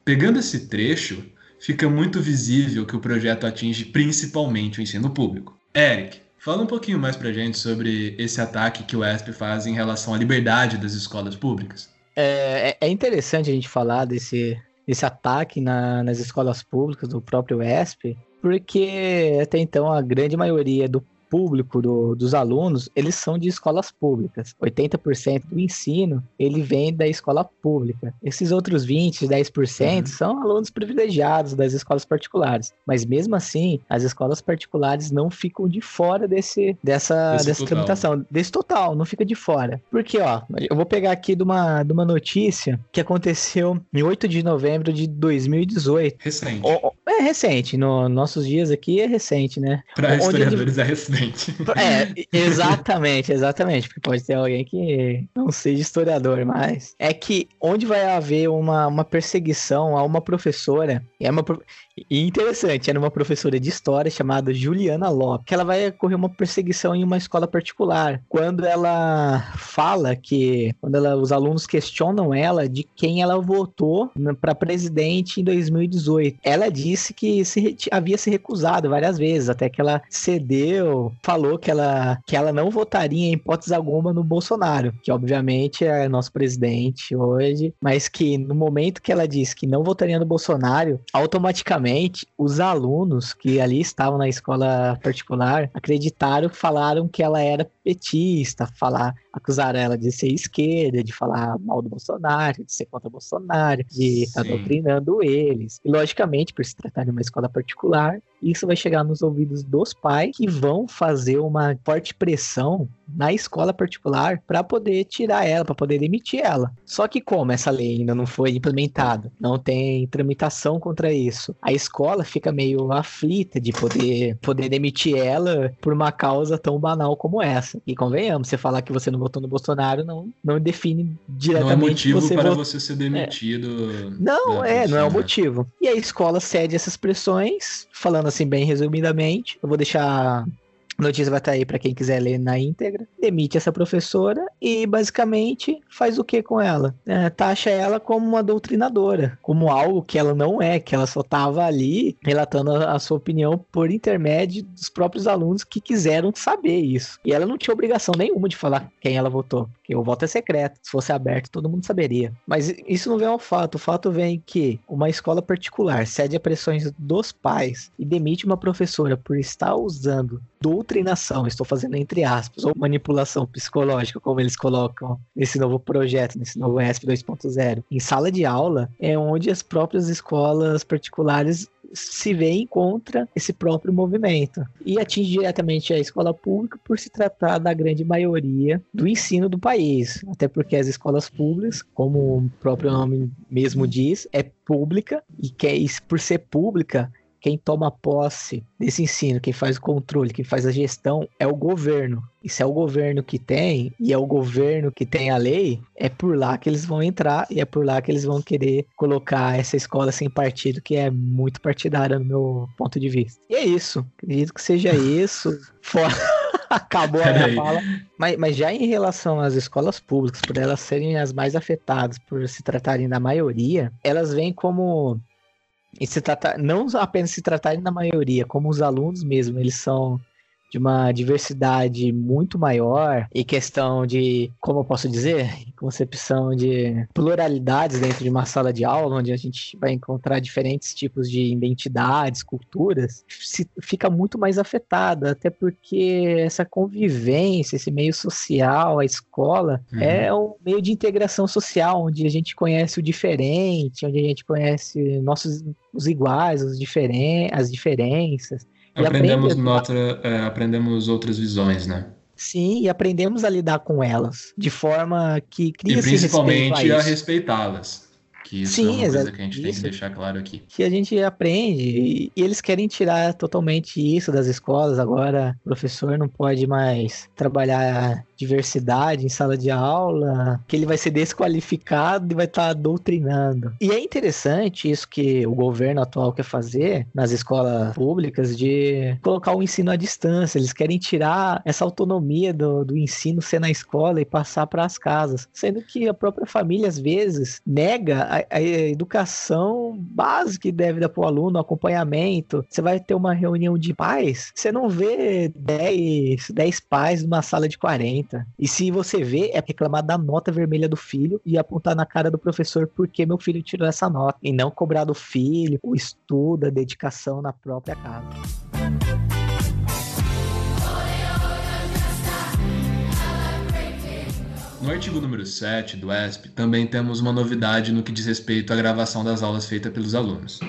Pegando esse trecho, fica muito visível que o projeto atinge principalmente o ensino público. Eric, fala um pouquinho mais pra gente sobre esse ataque que o ESP faz em relação à liberdade das escolas públicas. É, é, é interessante a gente falar desse, desse ataque na, nas escolas públicas do próprio ESP, porque até então a grande maioria do público do, dos alunos, eles são de escolas públicas. 80% do ensino, ele vem da escola pública. Esses outros 20, 10% uhum. são alunos privilegiados das escolas particulares. Mas mesmo assim, as escolas particulares não ficam de fora desse, dessa, desse dessa tramitação, desse total, não fica de fora. Porque, ó, eu vou pegar aqui de uma, de uma notícia que aconteceu em 8 de novembro de 2018. Recente. é recente, nos no nossos dias aqui é recente, né? Para historiadores é recente. É, exatamente, exatamente. Porque pode ter alguém que não seja historiador, mas é que onde vai haver uma, uma perseguição a uma professora, é uma, e interessante, era uma professora de história chamada Juliana Lopes, que ela vai correr uma perseguição em uma escola particular. Quando ela fala que, quando ela, os alunos questionam ela de quem ela votou para presidente em 2018, ela disse que se, havia se recusado várias vezes, até que ela cedeu, falou que ela, que ela não votaria em hipótese alguma no Bolsonaro, que obviamente é nosso presidente hoje, mas que no momento que ela disse que não votaria no Bolsonaro, automaticamente os alunos que ali estavam na escola particular acreditaram, falaram que ela era petista, falar, acusaram ela de ser esquerda, de falar mal do Bolsonaro, de ser contra o Bolsonaro, de estar tá doutrinando eles. E, logicamente, por se tratar de uma escola particular, isso vai chegar nos ouvidos dos pais que vão fazer uma forte pressão na escola particular para poder tirar ela, para poder demitir ela. Só que como essa lei ainda não foi implementada, não tem tramitação contra isso, a escola fica meio aflita de poder poder demitir ela por uma causa tão banal como essa. E convenhamos, você falar que você não votou no Bolsonaro não não define diretamente não é motivo você para você ser demitido. É. Não, é, não é o motivo. E a escola cede essas pressões, falando assim bem resumidamente. Eu vou deixar notícia vai estar aí para quem quiser ler na íntegra. Demite essa professora e basicamente faz o que com ela? É, taxa ela como uma doutrinadora, como algo que ela não é, que ela só estava ali relatando a, sua opinião por intermédio dos próprios alunos que quiseram saber isso. E ela não tinha obrigação nenhuma de falar quem ela votou, porque o voto é secreto. Se fosse aberto, todo mundo saberia. Mas isso não vem ao fato. O fato vem que uma escola particular cede a pressões dos pais e demite uma professora por estar usando doutrinação, estou fazendo entre aspas, ou manipulação psicológica, como eles colocam nesse novo projeto, nesse novo ESP 2.0, em sala de aula, é onde as próprias escolas particulares se veem contra esse próprio movimento. E atinge diretamente a escola pública por se tratar da grande maioria do ensino do país, até porque as escolas públicas, como o próprio nome mesmo diz, é pública e que por ser pública quem toma posse desse ensino, quem faz o controle, quem faz a gestão é o governo. E se é o governo que tem, e é o governo que tem a lei, é por lá que eles vão entrar e é por lá que eles vão querer colocar essa escola sem partido, que é muito partidária no meu ponto de vista. E é isso. Acredito que seja isso. Fora. Acabou a minha fala. Mas, mas já em relação às escolas públicas, por elas serem as mais afetadas, por se tratarem da maioria, elas vêm como e se trata, não apenas se tratarem da maioria, como os alunos mesmo, eles são de uma diversidade muito maior e questão de, como eu posso dizer, concepção de pluralidades dentro de uma sala de aula, onde a gente vai encontrar diferentes tipos de identidades, culturas, se, fica muito mais afetada, até porque essa convivência, esse meio social, a escola, uhum. é um meio de integração social, onde a gente conhece o diferente, onde a gente conhece nossos os iguais, os diferen as diferenças. Aprendemos, noutra, é, aprendemos outras visões, né? Sim, e aprendemos a lidar com elas de forma que cria E principalmente a, a respeitá-las. Que isso Sim, é uma coisa que a gente tem que deixar claro aqui. Que a gente aprende e, e, eles querem tirar totalmente isso das escolas. Agora, o professor não pode mais trabalhar diversidade em sala de aula, que ele vai ser desqualificado e vai estar tá doutrinando. E é interessante isso que o governo atual quer fazer nas escolas públicas de colocar o ensino à distância. Eles querem tirar essa autonomia do, do ensino ser na escola e passar para as casas, sendo que a própria família às vezes nega a, a educação básica que deve dar para o aluno, acompanhamento. Você vai ter uma reunião de pais, você não vê 10, 10 pais numa sala de 40 e se você vê, é reclamar da nota vermelha do filho e apontar na cara do professor por que meu filho tirou essa nota. E não cobrar do filho o estudo, a dedicação na própria casa. No artigo número 7 do ESP, também temos uma novidade no que diz respeito à gravação das aulas feitas pelos alunos.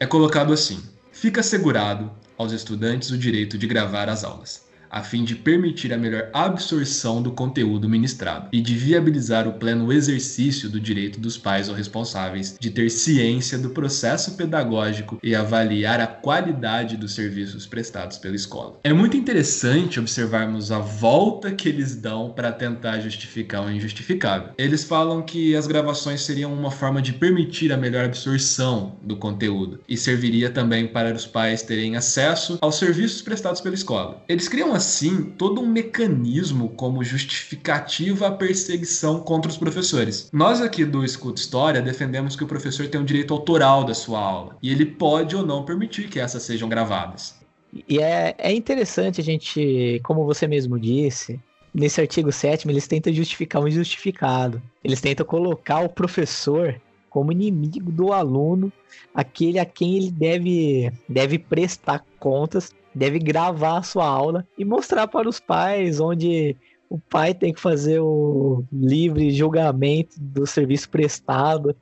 É colocado assim: fica assegurado aos estudantes o direito de gravar as aulas a fim de permitir a melhor absorção do conteúdo ministrado e de viabilizar o pleno exercício do direito dos pais ou responsáveis de ter ciência do processo pedagógico e avaliar a qualidade dos serviços prestados pela escola. É muito interessante observarmos a volta que eles dão para tentar justificar o injustificável. Eles falam que as gravações seriam uma forma de permitir a melhor absorção do conteúdo e serviria também para os pais terem acesso aos serviços prestados pela escola. Eles criam assim todo um mecanismo como justificativa à perseguição contra os professores. Nós aqui do Escuta História defendemos que o professor tem um direito autoral da sua aula e ele pode ou não permitir que essas sejam gravadas. E é, é interessante a gente, como você mesmo disse, nesse artigo 7 eles tentam justificar o injustificado. Eles tentam colocar o professor como inimigo do aluno, aquele a quem ele deve, deve prestar contas deve gravar a sua aula e mostrar para os pais onde o pai tem que fazer o livre julgamento do serviço prestado,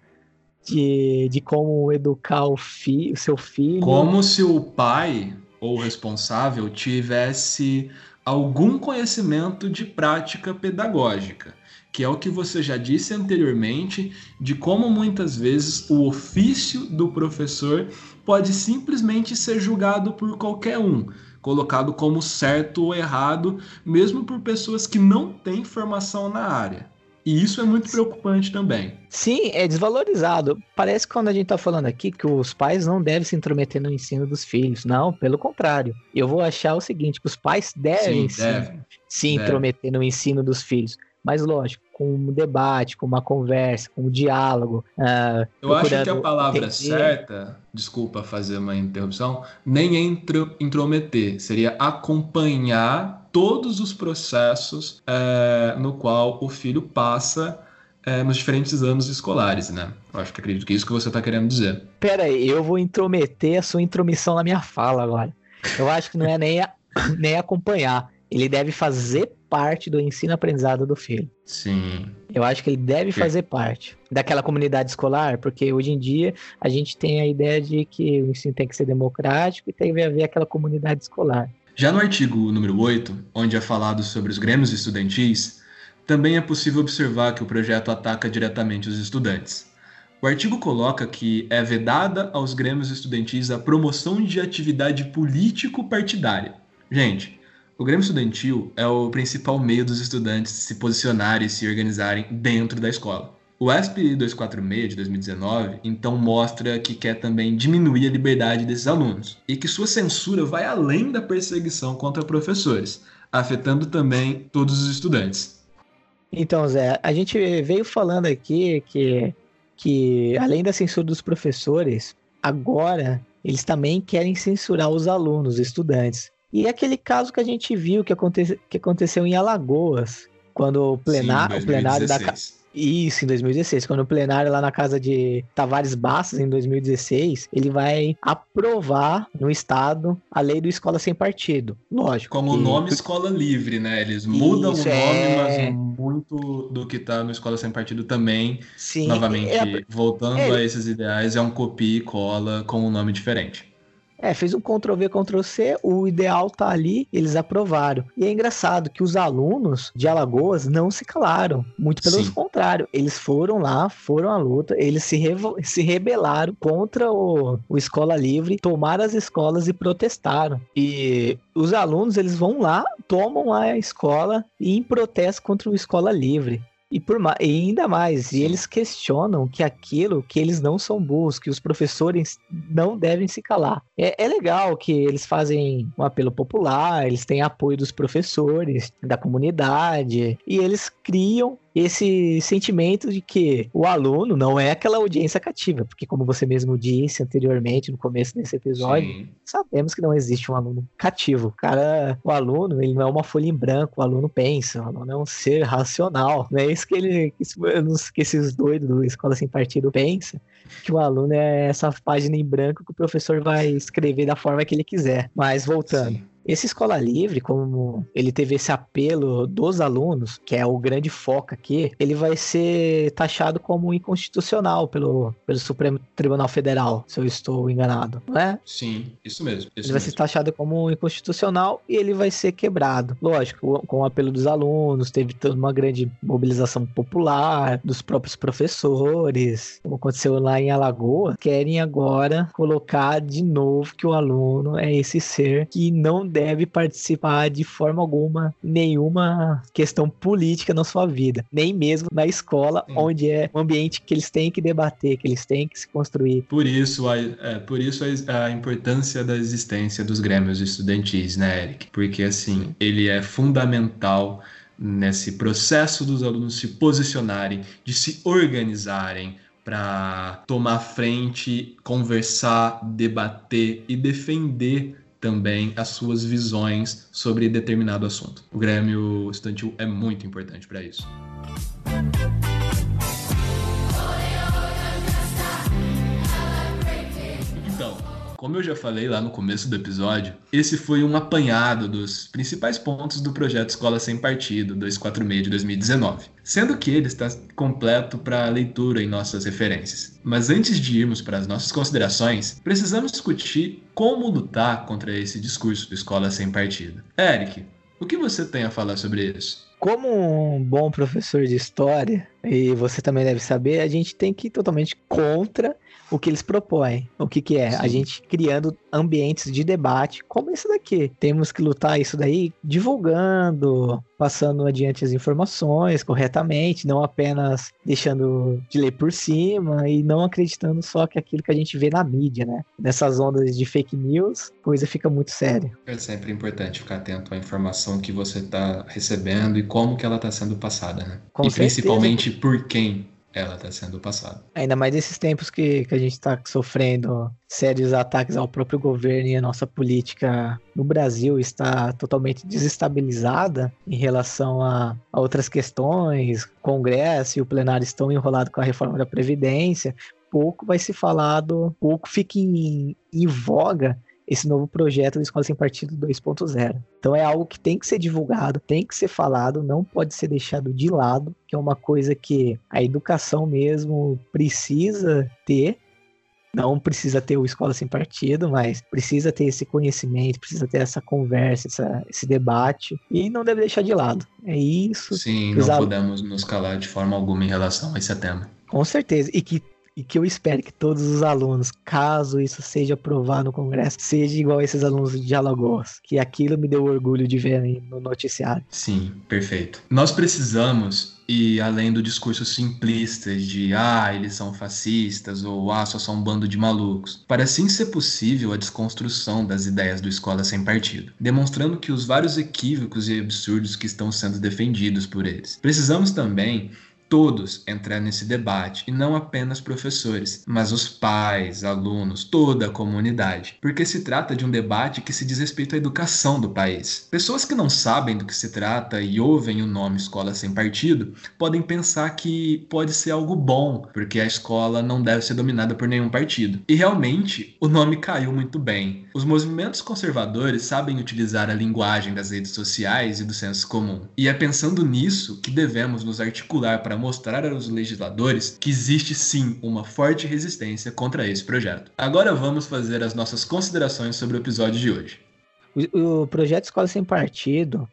de, de como educar o, fi, o seu filho. Como se o pai ou responsável tivesse algum conhecimento de prática pedagógica, que é o que você já disse anteriormente, de como muitas vezes o ofício do professor pode simplesmente ser julgado por qualquer um, colocado como certo ou errado, mesmo por pessoas que não têm formação na área. E isso é muito preocupante também. Sim, é desvalorizado. Parece que quando a gente está falando aqui que os pais não devem se intrometer no ensino dos filhos. Não, pelo contrário. Eu vou achar o seguinte: que os pais devem Sim, deve, se intrometer deve. no ensino dos filhos. Mas lógico, com um debate, com uma conversa, com um diálogo. Uh, Eu acho que a palavra entender... certa, desculpa fazer uma interrupção, nem é intro, intrometer, seria acompanhar todos os processos é, no qual o filho passa é, nos diferentes anos escolares, né? Eu acho que acredito que é isso que você está querendo dizer. Pera aí, eu vou intrometer a sua intromissão na minha fala agora. Eu acho que não é nem, a, nem acompanhar. Ele deve fazer parte do ensino-aprendizado do filho. Sim. Eu acho que ele deve fazer parte daquela comunidade escolar, porque hoje em dia a gente tem a ideia de que o ensino tem que ser democrático e tem que haver aquela comunidade escolar. Já no artigo número 8, onde é falado sobre os grêmios estudantis, também é possível observar que o projeto ataca diretamente os estudantes. O artigo coloca que é vedada aos grêmios estudantis a promoção de atividade político-partidária. Gente, o Grêmio Estudantil é o principal meio dos estudantes se posicionarem e se organizarem dentro da escola. O ESP 246 de 2019 então mostra que quer também diminuir a liberdade desses alunos e que sua censura vai além da perseguição contra professores, afetando também todos os estudantes. Então, Zé, a gente veio falando aqui que, que além da censura dos professores, agora eles também querem censurar os alunos, os estudantes. E é aquele caso que a gente viu que, aconte, que aconteceu em Alagoas, quando o, plenar, Sim, o plenário da isso, em 2016. Quando o plenário lá na casa de Tavares Bastos, em 2016, ele vai aprovar no Estado a lei do Escola Sem Partido. Lógico. Como o que... nome Escola Livre, né? Eles mudam Isso, o nome, é... mas muito do que está no Escola Sem Partido também, Sim, novamente, é... voltando é... a esses ideais, é um copia e cola com um nome diferente. É, fez um Ctrl-V, Ctrl-C, o ideal tá ali, eles aprovaram. E é engraçado que os alunos de Alagoas não se calaram, muito pelo Sim. contrário, eles foram lá, foram à luta, eles se, se rebelaram contra o, o Escola Livre, tomaram as escolas e protestaram. E os alunos, eles vão lá, tomam a escola e em protesto contra o Escola Livre. E, por e ainda mais, e eles questionam que aquilo, que eles não são burros, que os professores não devem se calar. É, é legal que eles fazem um apelo popular, eles têm apoio dos professores, da comunidade, e eles criam esse sentimento de que o aluno não é aquela audiência cativa, porque como você mesmo disse anteriormente no começo desse episódio, Sim. sabemos que não existe um aluno cativo. O cara, o aluno, ele não é uma folha em branco, o aluno pensa, o aluno é um ser racional. Não é isso que ele que esses doidos do escola sem partido pensa, que o aluno é essa página em branco que o professor vai escrever da forma que ele quiser. Mas voltando, Sim. Esse Escola Livre, como ele teve esse apelo dos alunos, que é o grande foco aqui, ele vai ser taxado como inconstitucional pelo, pelo Supremo Tribunal Federal, se eu estou enganado, não é? Sim, isso mesmo. Isso ele mesmo. vai ser taxado como inconstitucional e ele vai ser quebrado. Lógico, com o apelo dos alunos, teve toda uma grande mobilização popular, dos próprios professores, como aconteceu lá em Alagoas, querem agora colocar de novo que o aluno é esse ser que não deve participar de forma alguma nenhuma questão política na sua vida, nem mesmo na escola, Sim. onde é um ambiente que eles têm que debater, que eles têm que se construir. Por isso, a, é, por isso a, a importância da existência dos grêmios estudantis, né, Eric? Porque assim, ele é fundamental nesse processo dos alunos se posicionarem, de se organizarem, para tomar frente, conversar, debater e defender também as suas visões sobre determinado assunto. O Grêmio Estudantil é muito importante para isso. Como eu já falei lá no começo do episódio, esse foi um apanhado dos principais pontos do projeto Escola Sem Partido 246 de 2019, sendo que ele está completo para leitura em nossas referências. Mas antes de irmos para as nossas considerações, precisamos discutir como lutar contra esse discurso do Escola Sem Partido. Eric, o que você tem a falar sobre isso? Como um bom professor de história, e você também deve saber, a gente tem que ir totalmente contra o que eles propõem. O que, que é? Sim. A gente criando ambientes de debate, como esse daqui. Temos que lutar isso daí divulgando, passando adiante as informações corretamente, não apenas deixando de ler por cima e não acreditando só que aquilo que a gente vê na mídia, né? Nessas ondas de fake news, coisa fica muito séria. É sempre importante ficar atento à informação que você está recebendo e como que ela está sendo passada, né? Com e certeza. principalmente por quem ela está sendo passada. Ainda mais nesses tempos que, que a gente está sofrendo sérios ataques ao próprio governo e a nossa política no Brasil está totalmente desestabilizada em relação a, a outras questões, o Congresso e o plenário estão enrolados com a reforma da Previdência, pouco vai se falado, pouco fica em, em voga esse novo projeto da Escola Sem Partido 2.0. Então é algo que tem que ser divulgado, tem que ser falado, não pode ser deixado de lado, que é uma coisa que a educação mesmo precisa ter. Não precisa ter o Escola Sem Partido, mas precisa ter esse conhecimento, precisa ter essa conversa, essa, esse debate, e não deve deixar de lado. É isso. Sim, não podemos nos calar de forma alguma em relação a esse tema. Com certeza. E que e que eu espero que todos os alunos, caso isso seja aprovado no Congresso, seja igual esses alunos de Alagoas, que aquilo me deu orgulho de ver no noticiário. Sim, perfeito. Nós precisamos e além do discurso simplista de ah, eles são fascistas ou ah, só são um bando de malucos, para assim ser possível a desconstrução das ideias do Escola Sem Partido, demonstrando que os vários equívocos e absurdos que estão sendo defendidos por eles. Precisamos também todos entrar nesse debate e não apenas professores, mas os pais, alunos, toda a comunidade, porque se trata de um debate que se diz respeito à educação do país. Pessoas que não sabem do que se trata e ouvem o nome Escola Sem Partido podem pensar que pode ser algo bom, porque a escola não deve ser dominada por nenhum partido. E realmente, o nome caiu muito bem. Os movimentos conservadores sabem utilizar a linguagem das redes sociais e do senso comum. E é pensando nisso que devemos nos articular para mostrar aos legisladores que existe sim uma forte resistência contra esse projeto. Agora vamos fazer as nossas considerações sobre o episódio de hoje. O, o projeto Escola Sem Partido,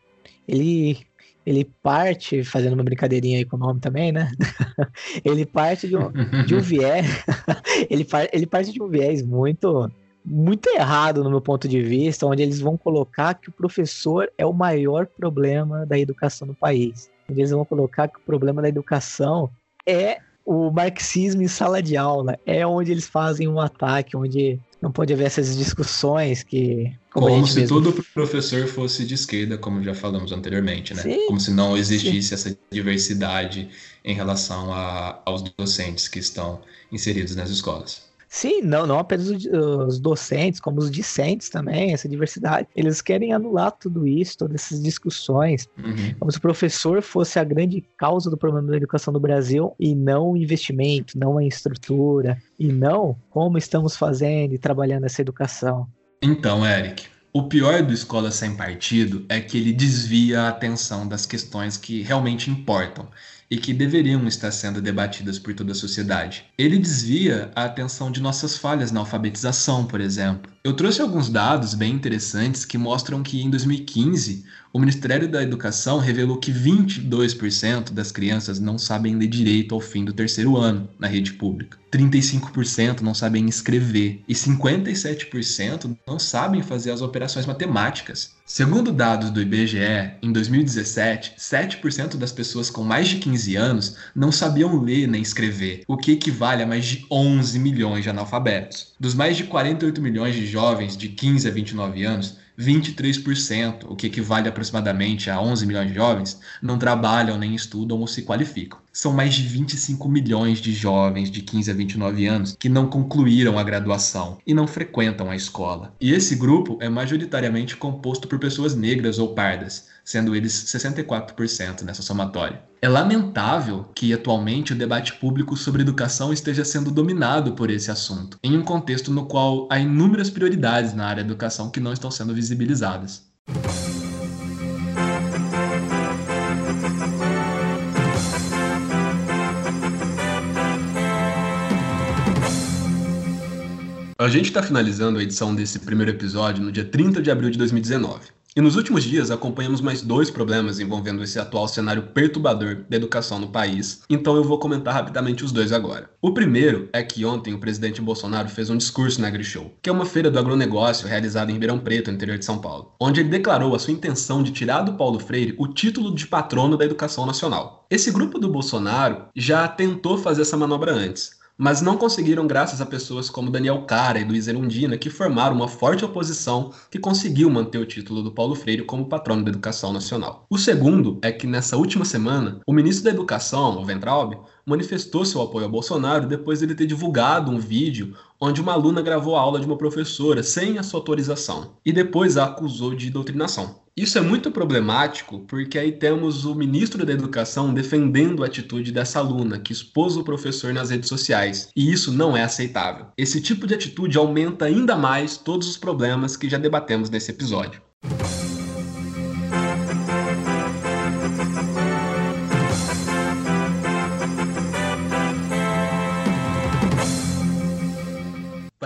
ele ele parte, fazendo uma brincadeirinha aí com o nome também, né? ele parte de um, de um viés, ele, par, ele parte de um viés muito muito errado no meu ponto de vista, onde eles vão colocar que o professor é o maior problema da educação no país. Eles vão colocar que o problema da educação é o marxismo em sala de aula. É onde eles fazem um ataque, onde não pode haver essas discussões que. Como, como se mesmo... todo professor fosse de esquerda, como já falamos anteriormente, né? Sim, como se não existisse sim. essa diversidade em relação a, aos docentes que estão inseridos nas escolas. Sim, não, não apenas os docentes, como os discentes também, essa diversidade. Eles querem anular tudo isso, todas essas discussões, uhum. como se o professor fosse a grande causa do problema da educação do Brasil e não o investimento, não a estrutura, e não como estamos fazendo e trabalhando essa educação. Então, Eric, o pior do Escola Sem Partido é que ele desvia a atenção das questões que realmente importam e que deveriam estar sendo debatidas por toda a sociedade. Ele desvia a atenção de nossas falhas na alfabetização, por exemplo. Eu trouxe alguns dados bem interessantes que mostram que em 2015 o Ministério da Educação revelou que 22% das crianças não sabem ler direito ao fim do terceiro ano na rede pública. 35% não sabem escrever e 57% não sabem fazer as operações matemáticas. Segundo dados do IBGE, em 2017, 7% das pessoas com mais de 15 anos não sabiam ler nem escrever, o que equivale a mais de 11 milhões de analfabetos. Dos mais de 48 milhões de jovens de 15 a 29 anos, 23%, o que equivale aproximadamente a 11 milhões de jovens, não trabalham, nem estudam ou se qualificam. são mais de 25 milhões de jovens de 15 a 29 anos que não concluíram a graduação e não frequentam a escola. E esse grupo é majoritariamente composto por pessoas negras ou pardas, sendo eles 64% nessa somatória. É lamentável que atualmente o debate público sobre educação esteja sendo dominado por esse assunto, em um contexto no qual há inúmeras prioridades na área da educação que não estão sendo visibilizadas. A gente está finalizando a edição desse primeiro episódio no dia 30 de abril de 2019. E nos últimos dias acompanhamos mais dois problemas envolvendo esse atual cenário perturbador da educação no país, então eu vou comentar rapidamente os dois agora. O primeiro é que ontem o presidente Bolsonaro fez um discurso na AgriShow, que é uma feira do agronegócio realizada em Ribeirão Preto, interior de São Paulo, onde ele declarou a sua intenção de tirar do Paulo Freire o título de patrono da educação nacional. Esse grupo do Bolsonaro já tentou fazer essa manobra antes, mas não conseguiram graças a pessoas como Daniel Cara e Luiz Erundina, que formaram uma forte oposição que conseguiu manter o título do Paulo Freire como patrono da educação nacional. O segundo é que nessa última semana, o ministro da Educação, o Ventralbe, manifestou seu apoio a Bolsonaro depois de ele ter divulgado um vídeo onde uma aluna gravou a aula de uma professora sem a sua autorização e depois a acusou de doutrinação. Isso é muito problemático porque aí temos o ministro da Educação defendendo a atitude dessa aluna que expôs o professor nas redes sociais, e isso não é aceitável. Esse tipo de atitude aumenta ainda mais todos os problemas que já debatemos nesse episódio.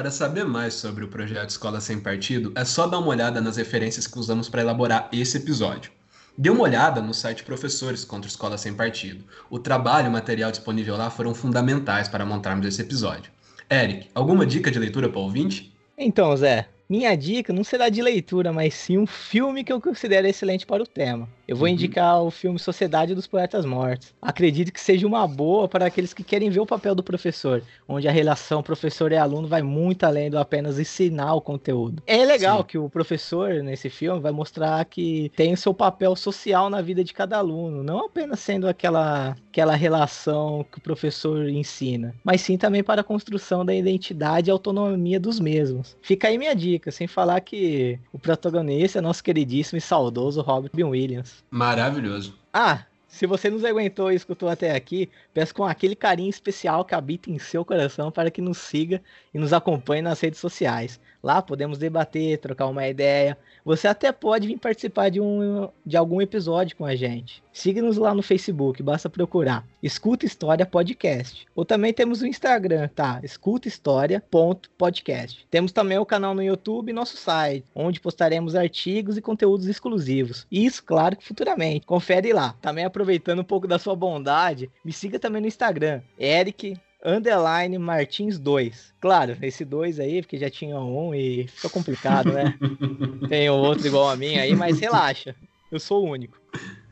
Para saber mais sobre o projeto Escola Sem Partido, é só dar uma olhada nas referências que usamos para elaborar esse episódio. Dê uma olhada no site Professores contra Escola Sem Partido. O trabalho e o material disponível lá foram fundamentais para montarmos esse episódio. Eric, alguma dica de leitura para o ouvinte? Então, Zé, minha dica não será de leitura, mas sim um filme que eu considero excelente para o tema. Eu vou uhum. indicar o filme Sociedade dos Poetas Mortos. Acredito que seja uma boa para aqueles que querem ver o papel do professor, onde a relação professor e aluno vai muito além do apenas ensinar o conteúdo. É legal Sim. que o professor, nesse filme, vai mostrar que tem o seu papel social na vida de cada aluno, não apenas sendo aquela, aquela relação que o professor ensina, mas sim também para a construção da identidade e autonomia dos mesmos. Fica aí minha dica, sem falar que o protagonista é nosso queridíssimo e saudoso Robert Williams. Maravilhoso. Ah, se você nos aguentou e escutou até aqui, peço com aquele carinho especial que habita em seu coração para que nos siga e nos acompanhe nas redes sociais. Lá podemos debater, trocar uma ideia. Você até pode vir participar de, um, de algum episódio com a gente. Siga-nos lá no Facebook, basta procurar Escuta História Podcast. Ou também temos o Instagram, tá? escutahistoria.podcast. Temos também o canal no YouTube e nosso site, onde postaremos artigos e conteúdos exclusivos. Isso, claro, que futuramente. Confere lá. Também aproveitando um pouco da sua bondade, me siga também no Instagram, Eric underline Martins 2. Claro, esse 2 aí, porque já tinha um e ficou complicado, né? Tem outro igual a mim aí, mas relaxa, eu sou o único.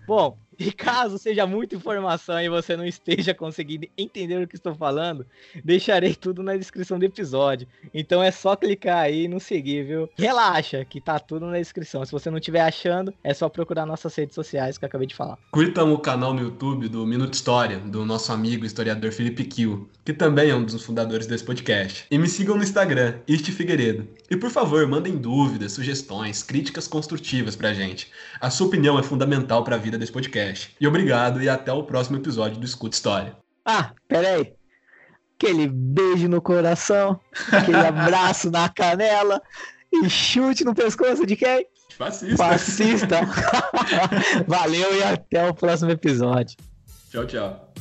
Bom, e caso seja muita informação e você não esteja conseguindo entender o que estou falando, deixarei tudo na descrição do episódio. Então é só clicar aí e nos seguir, viu? Relaxa, que tá tudo na descrição. Se você não estiver achando, é só procurar nossas redes sociais que eu acabei de falar. Curtam o canal no YouTube do Minuto História, do nosso amigo historiador Felipe Kiel, que também é um dos fundadores desse podcast. E me sigam no Instagram, Este Figueiredo. E por favor, mandem dúvidas, sugestões, críticas construtivas pra gente. A sua opinião é fundamental para a vida desse podcast podcast. E obrigado e até o próximo episódio do Escuta História. Ah, peraí. Aquele beijo no coração, aquele abraço na canela e chute no pescoço de quem? Fascista. Fascista. Valeu e até o próximo episódio. Tchau, tchau.